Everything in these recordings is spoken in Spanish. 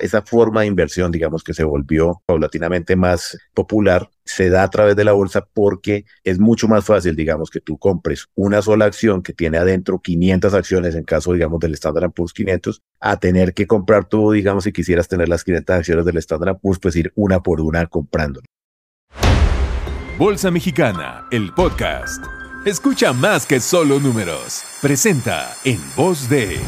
Esa forma de inversión, digamos, que se volvió paulatinamente más popular, se da a través de la bolsa porque es mucho más fácil, digamos, que tú compres una sola acción que tiene adentro 500 acciones en caso, digamos, del Standard Poor's 500, a tener que comprar tú, digamos, si quisieras tener las 500 acciones del Standard Poor's, pues ir una por una comprando. Bolsa Mexicana, el podcast. Escucha más que solo números. Presenta en voz de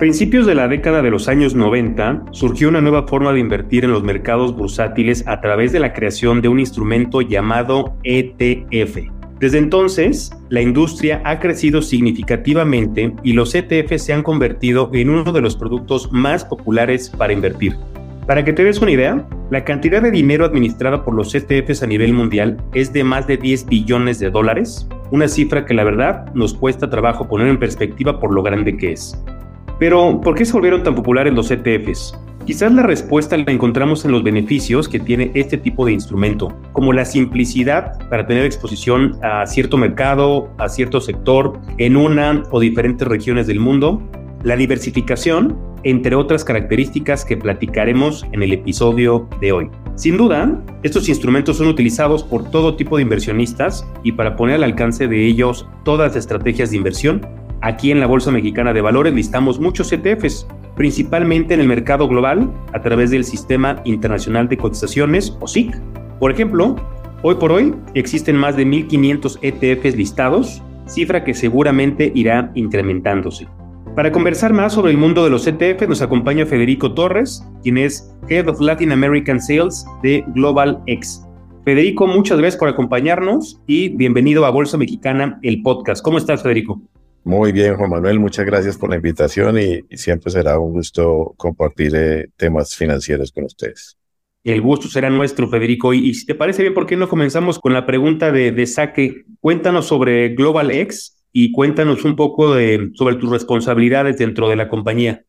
principios de la década de los años 90 surgió una nueva forma de invertir en los mercados bursátiles a través de la creación de un instrumento llamado ETF. Desde entonces, la industria ha crecido significativamente y los ETF se han convertido en uno de los productos más populares para invertir. Para que te des una idea, la cantidad de dinero administrada por los ETFs a nivel mundial es de más de 10 billones de dólares, una cifra que la verdad nos cuesta trabajo poner en perspectiva por lo grande que es. Pero, ¿por qué se volvieron tan populares los ETFs? Quizás la respuesta la encontramos en los beneficios que tiene este tipo de instrumento, como la simplicidad para tener exposición a cierto mercado, a cierto sector, en una o diferentes regiones del mundo, la diversificación, entre otras características que platicaremos en el episodio de hoy. Sin duda, estos instrumentos son utilizados por todo tipo de inversionistas y para poner al alcance de ellos todas las estrategias de inversión Aquí en la Bolsa Mexicana de Valores listamos muchos ETFs, principalmente en el mercado global a través del Sistema Internacional de Cotizaciones o SIC. Por ejemplo, hoy por hoy existen más de 1.500 ETFs listados, cifra que seguramente irá incrementándose. Para conversar más sobre el mundo de los ETF nos acompaña Federico Torres, quien es Head of Latin American Sales de Global X. Federico, muchas gracias por acompañarnos y bienvenido a Bolsa Mexicana, el podcast. ¿Cómo estás, Federico? Muy bien, Juan Manuel, muchas gracias por la invitación y, siempre será un gusto compartir eh, temas financieros con ustedes. El gusto será nuestro, Federico. Y, si te parece bien, ¿por qué no comenzamos con la pregunta de, de saque? Cuéntanos sobre Global X y cuéntanos un poco de, sobre tus responsabilidades dentro de la compañía.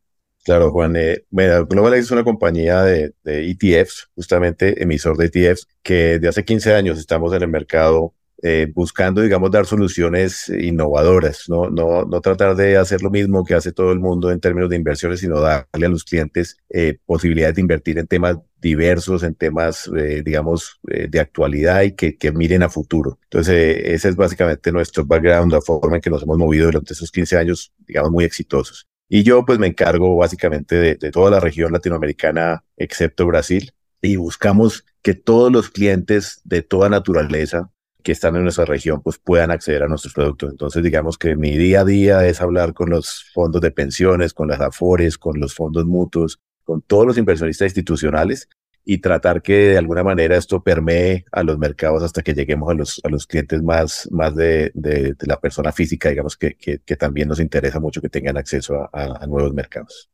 Claro, Juan. Eh, Global X es una compañía de, de ETFs, justamente emisor de ETFs, que de hace 15 años estamos en el mercado eh, buscando, digamos, dar soluciones innovadoras, ¿no? No, no tratar de hacer lo mismo que hace todo el mundo en términos de inversiones, sino darle a los clientes eh, posibilidades de invertir en temas diversos, en temas, eh, digamos, de actualidad y que, que, miren a futuro. Entonces, ese es básicamente nuestro background, la forma en que nos hemos movido durante esos 15 años, digamos, muy exitosos. Y yo, pues, me encargo básicamente de, de toda la región latinoamericana, excepto Brasil, y buscamos que todos los clientes de toda naturaleza que están en nuestra región pues puedan acceder a nuestros productos. Entonces digamos que mi día a día es hablar con los fondos de pensiones, con las AFORES, con los fondos mutuos, con todos los inversionistas institucionales y tratar que de alguna manera esto permee a los mercados hasta que lleguemos a los, a los clientes más, más de, de, la persona física, digamos que, que, también nos interesa mucho que tengan acceso a nuevos mercados.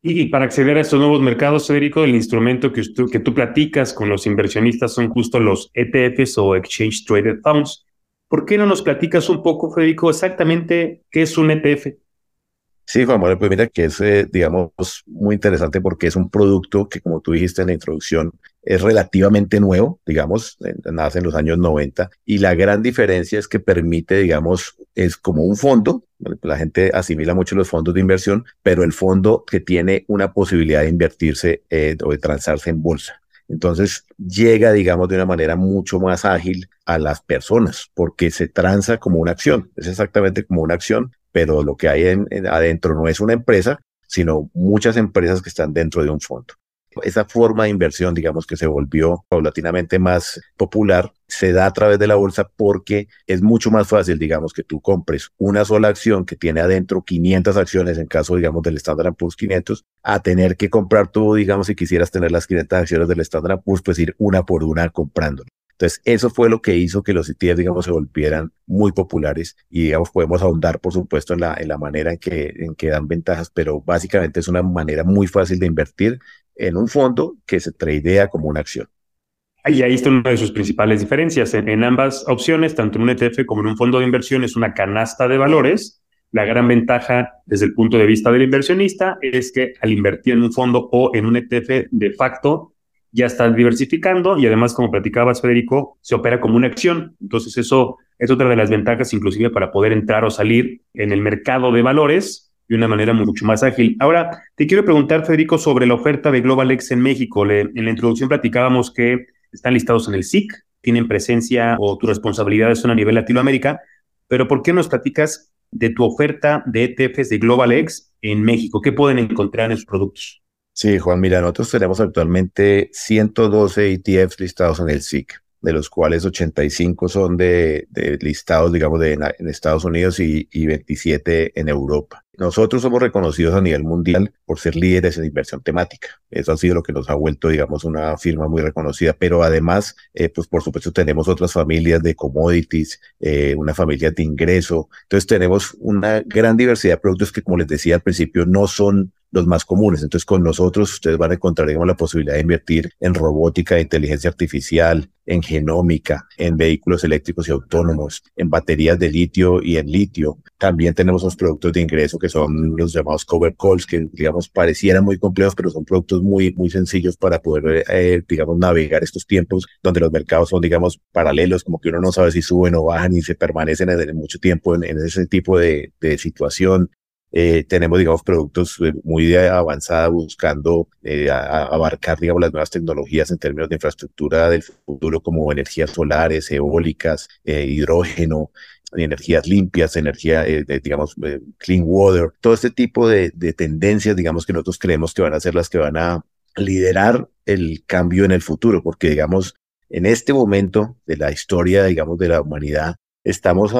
Y para acceder a estos nuevos mercados, Federico, el instrumento que, que tú platicas con los inversionistas son justo los ETFs o Exchange Traded Funds. ¿Por qué no nos platicas un poco, Federico, exactamente qué es un ETF? Sí, Juan Manuel, pues mira que es, eh, digamos, muy interesante porque es un producto que, como tú dijiste en la introducción, es relativamente nuevo, digamos, nace en los años 90 y la gran diferencia es que permite, digamos, es como un fondo, la gente asimila mucho los fondos de inversión, pero el fondo que tiene una posibilidad de invertirse eh, o de transarse en bolsa. Entonces llega, digamos, de una manera mucho más ágil a las personas porque se transa como una acción. Es exactamente como una acción pero lo que hay en, adentro no es una empresa, sino muchas empresas que están dentro de un fondo. Esa forma de inversión, digamos, que se volvió paulatinamente más popular, se da a través de la bolsa porque es mucho más fácil, digamos, que tú compres una sola acción que tiene adentro 500 acciones en caso, digamos, del Standard Poor's 500, a tener que comprar tú, digamos, si quisieras tener las 500 acciones del Standard Poor's, pues ir una por una comprándolo. Entonces, eso fue lo que hizo que los ETFs, digamos, se volvieran muy populares y, digamos, podemos ahondar, por supuesto, en la, en la manera en que, en que dan ventajas, pero básicamente es una manera muy fácil de invertir en un fondo que se tradea como una acción. Y ahí está una de sus principales diferencias. En, ambas opciones, tanto en un ETF como en un fondo de inversión, es una canasta de valores. La gran ventaja desde el punto de vista del inversionista es que al invertir en un fondo o en un ETF, de facto, ya está diversificando y además, como platicabas, Federico, se opera como una acción. Entonces, eso es otra de las ventajas, inclusive para poder entrar o salir en el mercado de valores, de una manera mucho más ágil. Ahora, te quiero preguntar, Federico, sobre la oferta de GlobalX en México. en la introducción platicábamos que están listados en el SIC, tienen presencia o tus responsabilidades son a nivel Latinoamérica, pero ¿por qué nos platicas de tu oferta de ETFs de GlobalX en México? ¿Qué pueden encontrar en sus productos? Sí, Juan, mira, nosotros tenemos actualmente 112 ETFs listados en el SIC, de los cuales 85 son de, listados, digamos, de, en Estados Unidos y, y 27 en Europa. Nosotros somos reconocidos a nivel mundial por ser líderes en inversión temática. Eso ha sido lo que nos ha vuelto, digamos, una firma muy reconocida. Pero además, eh, pues por supuesto, tenemos otras familias de commodities, eh, una familia de ingreso. Entonces tenemos una gran diversidad de productos que, como les decía al principio, no son los más comunes. Entonces, con nosotros ustedes van a encontrar, digamos, la posibilidad de invertir en robótica, inteligencia artificial, en genómica, en vehículos eléctricos y autónomos, en baterías de litio y en litio. También tenemos los productos de ingreso que son los llamados cover calls, que, digamos, parecieran muy complejos, pero son productos muy, muy sencillos para poder, eh, digamos, navegar estos tiempos donde los mercados son, digamos, paralelos, como que uno no sabe si suben o bajan y se permanecen en, mucho tiempo en, ese tipo de situación. Eh, tenemos, digamos, productos eh, muy avanzada buscando eh, abarcar, digamos, las nuevas tecnologías en términos de infraestructura del futuro como energías solares, eólicas, hidrógeno, energías limpias, energía, digamos, clean water, todo este tipo de, de tendencias, digamos, que nosotros creemos que van a ser las que van a liderar el cambio en el futuro, porque, digamos, en este momento de la historia, digamos, de la humanidad, estamos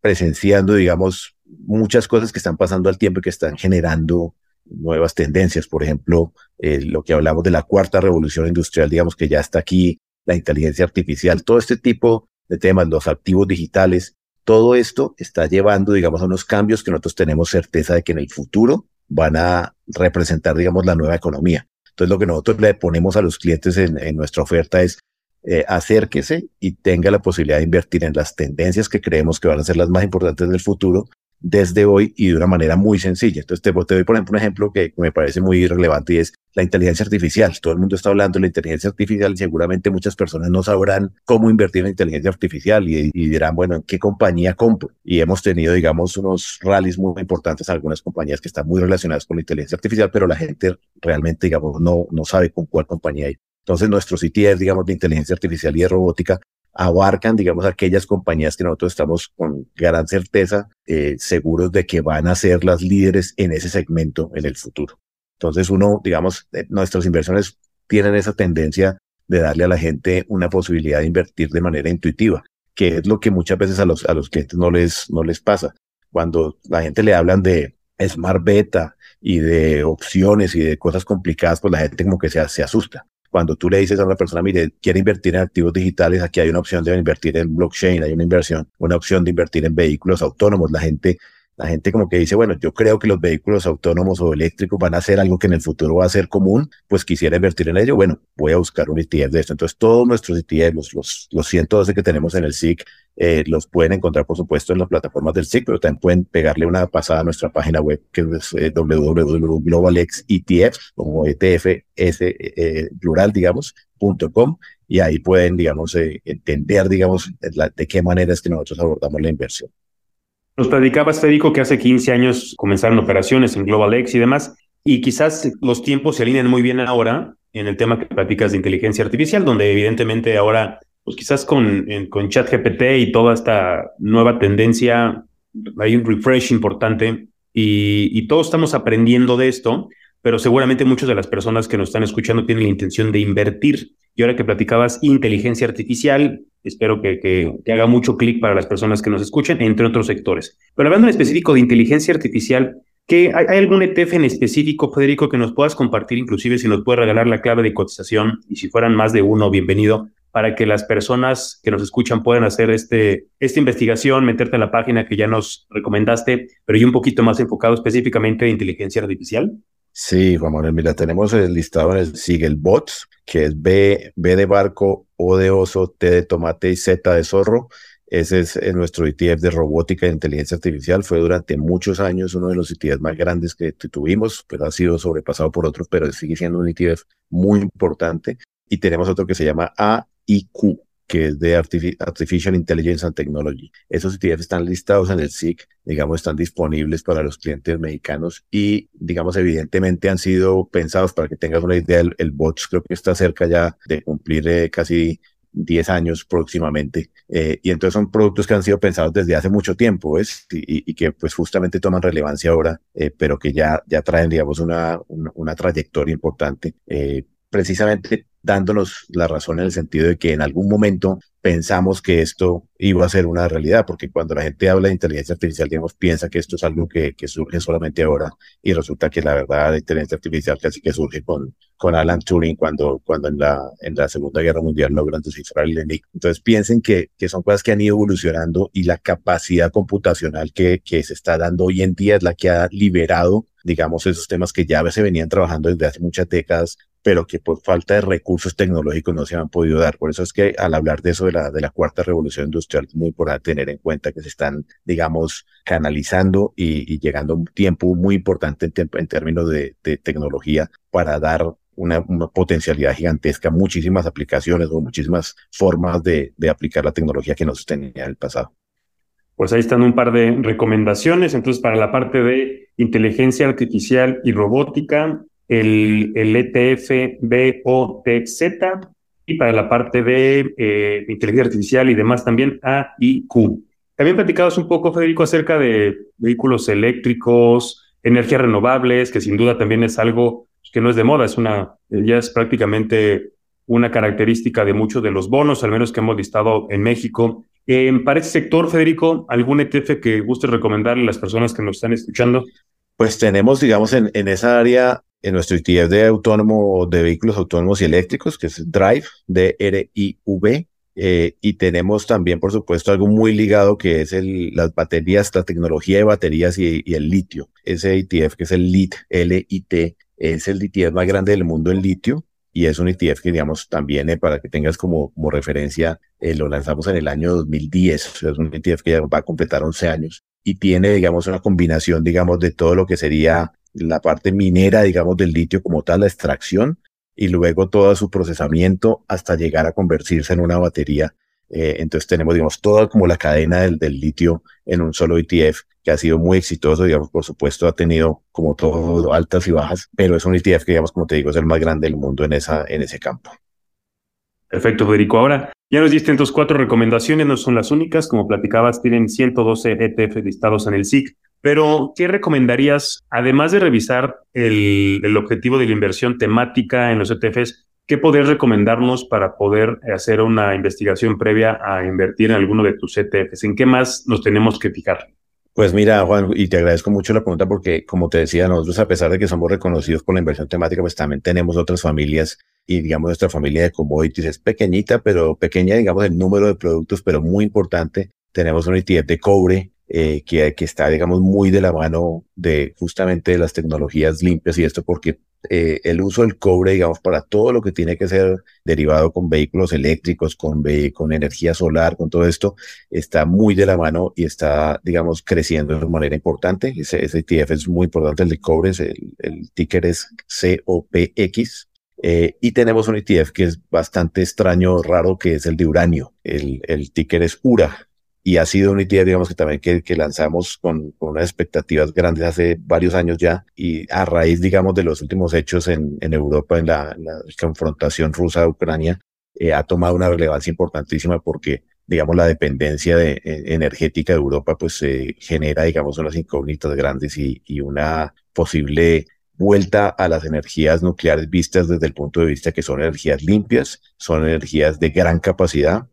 presenciando, digamos, muchas cosas que están pasando al tiempo y que están generando nuevas tendencias. Por ejemplo, eh, lo que hablamos de la cuarta revolución industrial, digamos que ya está aquí, la inteligencia artificial, todo este tipo de temas, los activos digitales, todo esto está llevando, digamos, a unos cambios que nosotros tenemos certeza de que en el futuro van a representar, digamos, la nueva economía. Entonces, lo que nosotros le ponemos a los clientes en, nuestra oferta es eh, acérquese y tenga la posibilidad de invertir en las tendencias que creemos que van a ser las más importantes del futuro desde hoy y de una manera muy sencilla. Entonces, te, doy, por ejemplo, un ejemplo que me parece muy relevante y es la inteligencia artificial. Todo el mundo está hablando de la inteligencia artificial y seguramente muchas personas no sabrán cómo invertir en inteligencia artificial y, dirán, bueno, ¿en qué compañía compro? Y hemos tenido, digamos, unos rallies muy importantes en algunas compañías que están muy relacionadas con la inteligencia artificial, pero la gente realmente, digamos, no, no sabe con cuál compañía hay. Entonces, nuestros CTF, digamos, de inteligencia artificial y de robótica, abarcan, digamos, aquellas compañías que nosotros estamos con gran certeza eh, seguros de que van a ser las líderes en ese segmento en el futuro. Entonces, uno, digamos, eh, nuestras inversiones tienen esa tendencia de darle a la gente una posibilidad de invertir de manera intuitiva, que es lo que muchas veces a los, a los clientes no les, no les pasa. Cuando la gente le hablan de Smart Beta y de opciones y de cosas complicadas, pues la gente como que se, se asusta cuando tú le dices a una persona, mire, quiere invertir en activos digitales, aquí hay una opción de invertir en blockchain, hay una inversión, una opción de invertir en vehículos autónomos. La gente, la gente como que dice, bueno, yo creo que los vehículos autónomos o eléctricos van a ser algo que en el futuro va a ser común, pues quisiera invertir en ello. Bueno, voy a buscar un ETF de esto. Entonces, todos nuestros ETF, los, los, los 112 que tenemos en el SIC, eh, los pueden encontrar, por supuesto, en las plataformas del SIC, pero también pueden pegarle una pasada a nuestra página web, que es eh, como ETF, S, eh, plural, digamos, punto com, y ahí pueden, digamos, eh, entender, digamos, de qué manera es que nosotros abordamos la inversión. Nos platicabas, Federico, que hace 15 años comenzaron operaciones en GlobalX y demás, y quizás los tiempos se alinean muy bien ahora en el tema que platicas de inteligencia artificial, donde evidentemente ahora pues quizás con, con ChatGPT y toda esta nueva tendencia, hay un refresh importante y, todos estamos aprendiendo de esto, pero seguramente muchas de las personas que nos están escuchando tienen la intención de invertir. Y ahora que platicabas inteligencia artificial, espero que, que, haga mucho clic para las personas que nos escuchen, entre otros sectores. Pero hablando en específico de inteligencia artificial, ¿qué, hay, ¿hay, algún ETF en específico, Federico, que nos puedas compartir, inclusive si nos puedes regalar la clave de cotización y si fueran más de uno, bienvenido, para que las personas que nos escuchan puedan hacer este, esta investigación, meterte en la página que ya nos recomendaste, pero y un poquito más enfocado específicamente en inteligencia artificial? Sí, Juan Manuel, mira, tenemos el listado en el Sigue el Bots, que es B, B de barco, O de oso, T de tomate y Z de zorro. Ese es, nuestro ETF de robótica e inteligencia artificial. Fue durante muchos años uno de los ETFs más grandes que tuvimos, pero ha sido sobrepasado por otros, pero sigue siendo un ETF muy importante. Y tenemos otro que se llama A IQ, que es de Artificial Intelligence and Technology. Esos ETFs están listados en el SIC, digamos, están disponibles para los clientes mexicanos y, digamos, evidentemente han sido pensados para que tengas una idea, el, el BOTS creo que está cerca ya de cumplir eh, casi 10 años próximamente. Eh, y entonces son productos que han sido pensados desde hace mucho tiempo, ¿ves? Y, que pues justamente toman relevancia ahora, eh, pero que ya, ya traen, digamos, una, una, una trayectoria importante. Eh, precisamente dándonos la razón en el sentido de que en algún momento pensamos que esto iba a ser una realidad, porque cuando la gente habla de inteligencia artificial, digamos, piensa que esto es algo que, surge solamente ahora, y resulta que la verdad la inteligencia artificial casi que surge con, con Alan Turing cuando, cuando en, la, en la Segunda Guerra Mundial logran descifrar el ENIC. Entonces piensen que, que son cosas que han ido evolucionando y la capacidad computacional que, que se está dando hoy en día es la que ha liberado digamos, esos temas que ya se venían trabajando desde hace muchas décadas, pero que por falta de recursos tecnológicos no se han podido dar. Por eso es que al hablar de eso de la, de la cuarta revolución industrial, es muy importante tener en cuenta que se están, digamos, canalizando y, llegando un tiempo muy importante en, en términos de, tecnología para dar una, una, potencialidad gigantesca, muchísimas aplicaciones o muchísimas formas de, de aplicar la tecnología que nos tenía en el pasado. Pues ahí están un par de recomendaciones. Entonces, para la parte de inteligencia artificial y robótica, el, ETF BOTZ y para la parte de eh, inteligencia artificial y demás también AIQ. También platicabas un poco, Federico, acerca de vehículos eléctricos, energías renovables, que sin duda también es algo que no es de moda, es una, ya es prácticamente una característica de muchos de los bonos, al menos que hemos listado en México. Eh, para ese sector, Federico, ¿algún ETF que guste recomendarle a las personas que nos están escuchando? Pues tenemos, digamos, en, en esa área en nuestro ETF de autónomo de vehículos autónomos y eléctricos, que es Drive, D-R-I-V. Eh, y tenemos también, por supuesto, algo muy ligado que es el, las baterías, la tecnología de baterías y, el litio. Ese ETF que es el LIT, L-I-T, es el ETF más grande del mundo en litio y es un ETF que, digamos, también eh, para que tengas como, como referencia, eh, lo lanzamos en el año 2010. es un ETF que ya va a completar 11 años y tiene, digamos, una combinación, digamos, de todo lo que sería la parte minera, digamos, del litio como tal, la extracción, y luego todo su procesamiento hasta llegar a convertirse en una batería. Eh, entonces tenemos, digamos, toda como la cadena del, del, litio en un solo ETF, que ha sido muy exitoso, digamos, por supuesto ha tenido como todo altas y bajas, pero es un ETF que, digamos, como te digo, es el más grande del mundo en, esa, en ese campo. Perfecto, Federico. Ahora, ya nos diste entonces cuatro recomendaciones, no son las únicas, como platicabas, tienen 112 ETF listados en el SIC. Pero, ¿qué recomendarías, además de revisar el, objetivo de la inversión temática en los ETFs, qué podrías recomendarnos para poder hacer una investigación previa a invertir en alguno de tus ETFs? ¿En qué más nos tenemos que fijar? Pues mira, Juan, y te agradezco mucho la pregunta porque, como te decía, nosotros, a pesar de que somos reconocidos por la inversión temática, pues también tenemos otras familias y, digamos, nuestra familia de commodities es pequeñita, pero pequeña, digamos, el número de productos, pero muy importante. Tenemos un ETF de cobre, eh, que, que, está, digamos, muy de la mano de justamente de las tecnologías limpias y esto porque eh, el uso del cobre, digamos, para todo lo que tiene que ser derivado con vehículos eléctricos, con, con energía solar, con todo esto, está muy de la mano y está, digamos, creciendo de manera importante. Ese, ese ETF es muy importante, el de cobre, el, el ticker es COPX. Eh, y tenemos un ETF que es bastante extraño, raro, que es el de uranio. El, el ticker es URA y ha sido un ETF, digamos, que también que, lanzamos con, unas expectativas grandes hace varios años ya y a raíz, digamos, de los últimos hechos en, Europa, en la, confrontación rusa-Ucrania, eh, ha tomado una relevancia importantísima porque, digamos, la dependencia de, eh, energética de Europa, pues genera, digamos, unas incógnitas grandes y, y una posible vuelta a las energías nucleares vistas desde el punto de vista que son energías limpias, son energías de gran capacidad,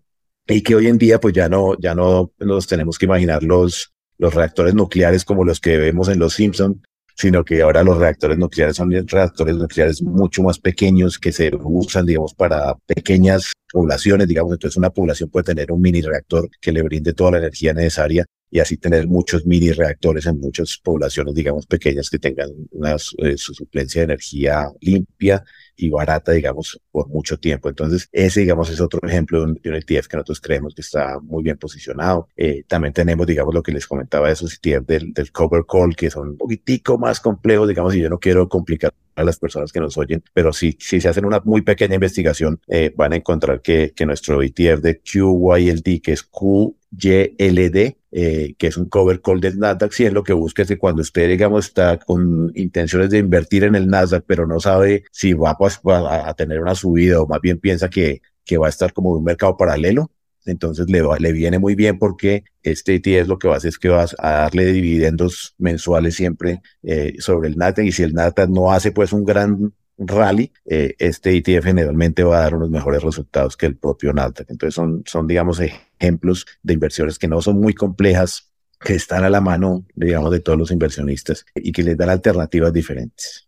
y que hoy en día pues ya no, ya no nos tenemos que imaginar los, los reactores nucleares como los que vemos en Los Simpson, sino que ahora los reactores nucleares son reactores nucleares mucho más pequeños que se usan, digamos, para pequeñas poblaciones, digamos, entonces una población puede tener un mini reactor que le brinde toda la energía necesaria y así tener muchos mini reactores en muchas poblaciones, digamos, pequeñas que tengan una eh, su suplencia de energía limpia y barata, digamos, por mucho tiempo. Entonces, ese, digamos, es otro ejemplo de un, ETF que nosotros creemos que está muy bien posicionado. Eh, también tenemos, digamos, lo que les comentaba de esos ETF del cover call, que son un poquitico más complejos, digamos, y yo no quiero complicar a las personas que nos oyen, pero si, si se hacen una muy pequeña investigación, eh, van a encontrar que, que nuestro ETF de QYLD, que es QYLD, eh, que es un cover call del Nasdaq, si es lo que busca es que cuando usted, digamos, está con intenciones de invertir en el Nasdaq, pero no sabe si va pues, a, tener una subida o más bien piensa que, que va a estar como un mercado paralelo, entonces le, le viene muy bien porque este ETF lo que va hacer es que vas a darle dividendos mensuales siempre eh, sobre el Nasdaq y si el Nasdaq no hace pues un gran rally, eh, este ETF generalmente va a dar unos mejores resultados que el propio Nasdaq. Entonces son, son digamos, ejemplos de inversiones que no son muy complejas, que están a la mano, digamos, de todos los inversionistas y que les dan alternativas diferentes.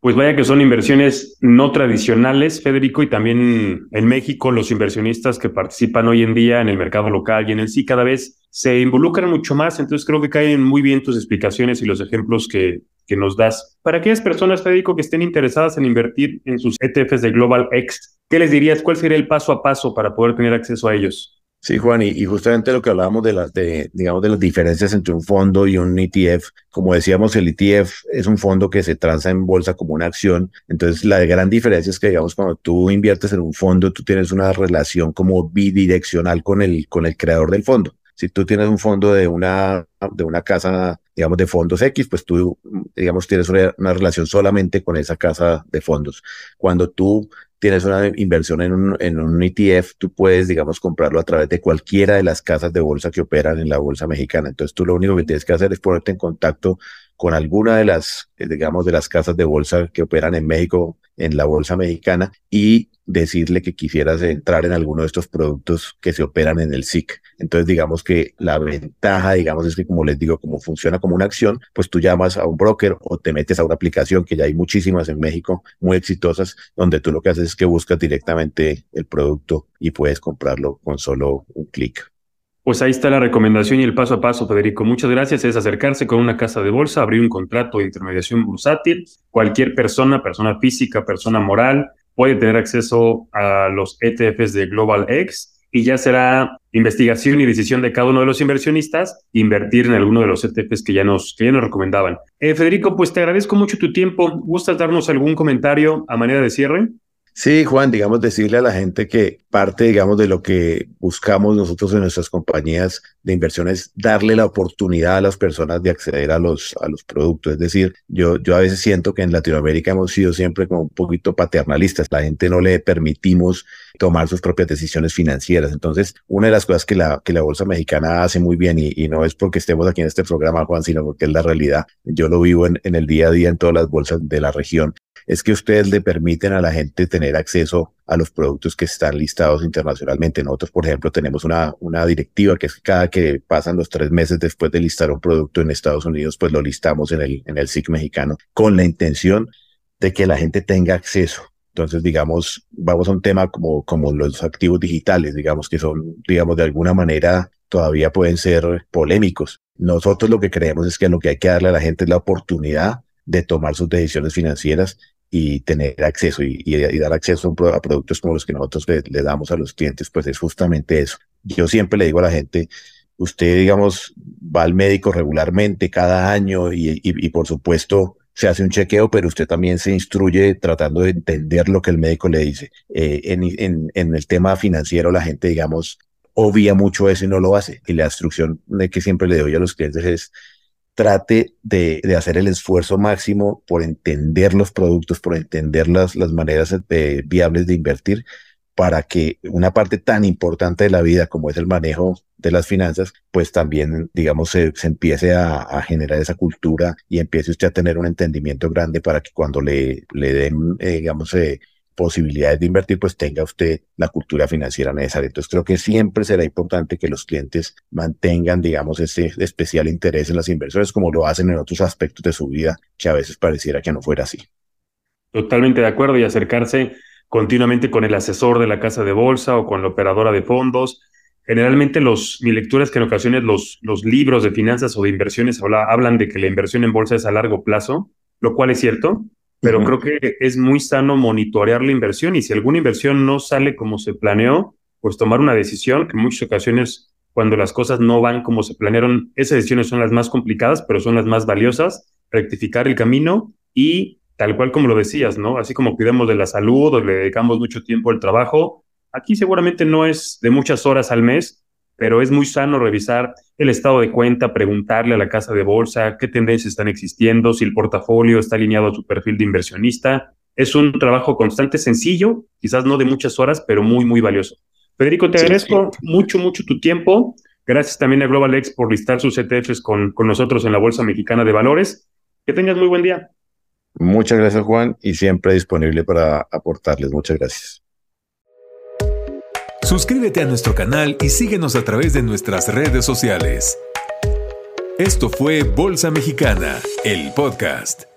Pues vaya que son inversiones no tradicionales, Federico, y también en México los inversionistas que participan hoy en día en el mercado local y en el sí cada vez se involucran mucho más, entonces creo que caen muy bien tus explicaciones y los ejemplos que, que nos das. Para aquellas personas, Federico, que estén interesadas en invertir en sus ETFs de Global X, ¿qué les dirías? ¿Cuál sería el paso a paso para poder tener acceso a ellos? Sí, Juan, y, justamente lo que hablábamos de las, de, digamos, de las diferencias entre un fondo y un ETF, como decíamos, el ETF es un fondo que se transa en bolsa como una acción. Entonces, la gran diferencia es que, digamos, cuando tú inviertes en un fondo, tú tienes una relación como bidireccional con el, con el creador del fondo. Si tú tienes un fondo de una, de una casa, digamos, de fondos X, pues tú, digamos, tienes una, relación solamente con esa casa de fondos. Cuando tú tienes una inversión en un, en un ETF, tú puedes, digamos, comprarlo a través de cualquiera de las casas de bolsa que operan en la bolsa mexicana. Entonces tú lo único que tienes que hacer es ponerte en contacto con alguna de las, eh, digamos, de las casas de bolsa que operan en México, en la bolsa mexicana, y decirle que quisieras entrar en alguno de estos productos que se operan en el SIC. Entonces, digamos que la ventaja, digamos, es que como les digo, como funciona como una acción, pues tú llamas a un broker o te metes a una aplicación que ya hay muchísimas en México, muy exitosas, donde tú lo que haces es que buscas directamente el producto y puedes comprarlo con solo un clic. Pues ahí está la recomendación y el paso a paso, Federico. Muchas gracias. Es acercarse con una casa de bolsa, abrir un contrato de intermediación bursátil. Cualquier persona, persona física, persona moral, puede tener acceso a los ETFs de Global X y ya será investigación y decisión de cada uno de los inversionistas invertir en alguno de los ETFs que ya nos, que ya nos recomendaban. Eh, Federico, pues te agradezco mucho tu tiempo. ¿Gustas darnos algún comentario a manera de cierre? Sí, Juan, digamos, decirle a la gente que parte, digamos, de lo que buscamos nosotros en nuestras compañías de inversión es darle la oportunidad a las personas de acceder a los, a los productos. Es decir, yo, yo a veces siento que en Latinoamérica hemos sido siempre como un poquito paternalistas. La gente no le permitimos tomar sus propias decisiones financieras. Entonces, una de las cosas que la, que la Bolsa Mexicana hace muy bien, y, y no es porque estemos aquí en este programa, Juan, sino porque es la realidad. Yo lo vivo en, en el día a día en todas las bolsas de la región es que ustedes le permiten a la gente tener acceso a los productos que están listados internacionalmente. Nosotros, por ejemplo, tenemos una, una directiva que es cada que pasan los tres meses después de listar un producto en Estados Unidos, pues lo listamos en el, en el SIC mexicano con la intención de que la gente tenga acceso. Entonces, digamos, vamos a un tema como, como los activos digitales, digamos, que son, digamos, de alguna manera todavía pueden ser polémicos. Nosotros lo que creemos es que lo que hay que darle a la gente es la oportunidad de tomar sus decisiones financieras y tener acceso y, dar acceso a, productos como los que nosotros le, damos a los clientes, pues es justamente eso. Yo siempre le digo a la gente, usted, digamos, va al médico regularmente cada año y, y, por supuesto se hace un chequeo, pero usted también se instruye tratando de entender lo que el médico le dice. Eh, en, en, en el tema financiero, la gente, digamos, obvia mucho eso y no lo hace. Y la instrucción que siempre le doy a los clientes es, trate de, de, hacer el esfuerzo máximo por entender los productos, por entender las, las maneras eh, viables de invertir para que una parte tan importante de la vida como es el manejo de las finanzas, pues también, digamos, se, empiece a, a, generar esa cultura y empiece usted a tener un entendimiento grande para que cuando le, le den, eh, digamos, eh, posibilidades de invertir, pues tenga usted la cultura financiera necesaria. Entonces creo que siempre será importante que los clientes mantengan, digamos, ese especial interés en las inversiones como lo hacen en otros aspectos de su vida, que a veces pareciera que no fuera así. Totalmente de acuerdo y acercarse continuamente con el asesor de la casa de bolsa o con la operadora de fondos. Generalmente los, mi lectura es que en ocasiones los, los libros de finanzas o de inversiones habla, hablan de que la inversión en bolsa es a largo plazo, lo cual es cierto, pero creo que es muy sano monitorear la inversión y si alguna inversión no sale como se planeó, pues tomar una decisión, que en muchas ocasiones cuando las cosas no van como se planearon, esas decisiones son las más complicadas, pero son las más valiosas, rectificar el camino y tal cual como lo decías, ¿no? Así como cuidamos de la salud o le dedicamos mucho tiempo al trabajo, aquí seguramente no es de muchas horas al mes, pero es muy sano revisar el estado de cuenta, preguntarle a la casa de bolsa qué tendencias están existiendo, si el portafolio está alineado a su perfil de inversionista. Es un trabajo constante, sencillo, quizás no de muchas horas, pero muy, muy valioso. Federico, te agradezco mucho, mucho tu tiempo. Gracias también a GlobalX por listar sus ETFs con, con nosotros en la Bolsa Mexicana de Valores. Que tengas muy buen día. Muchas gracias, Juan, y siempre disponible para aportarles. Muchas gracias. Suscríbete a nuestro canal y síguenos a través de nuestras redes sociales. Esto fue Bolsa Mexicana, el podcast.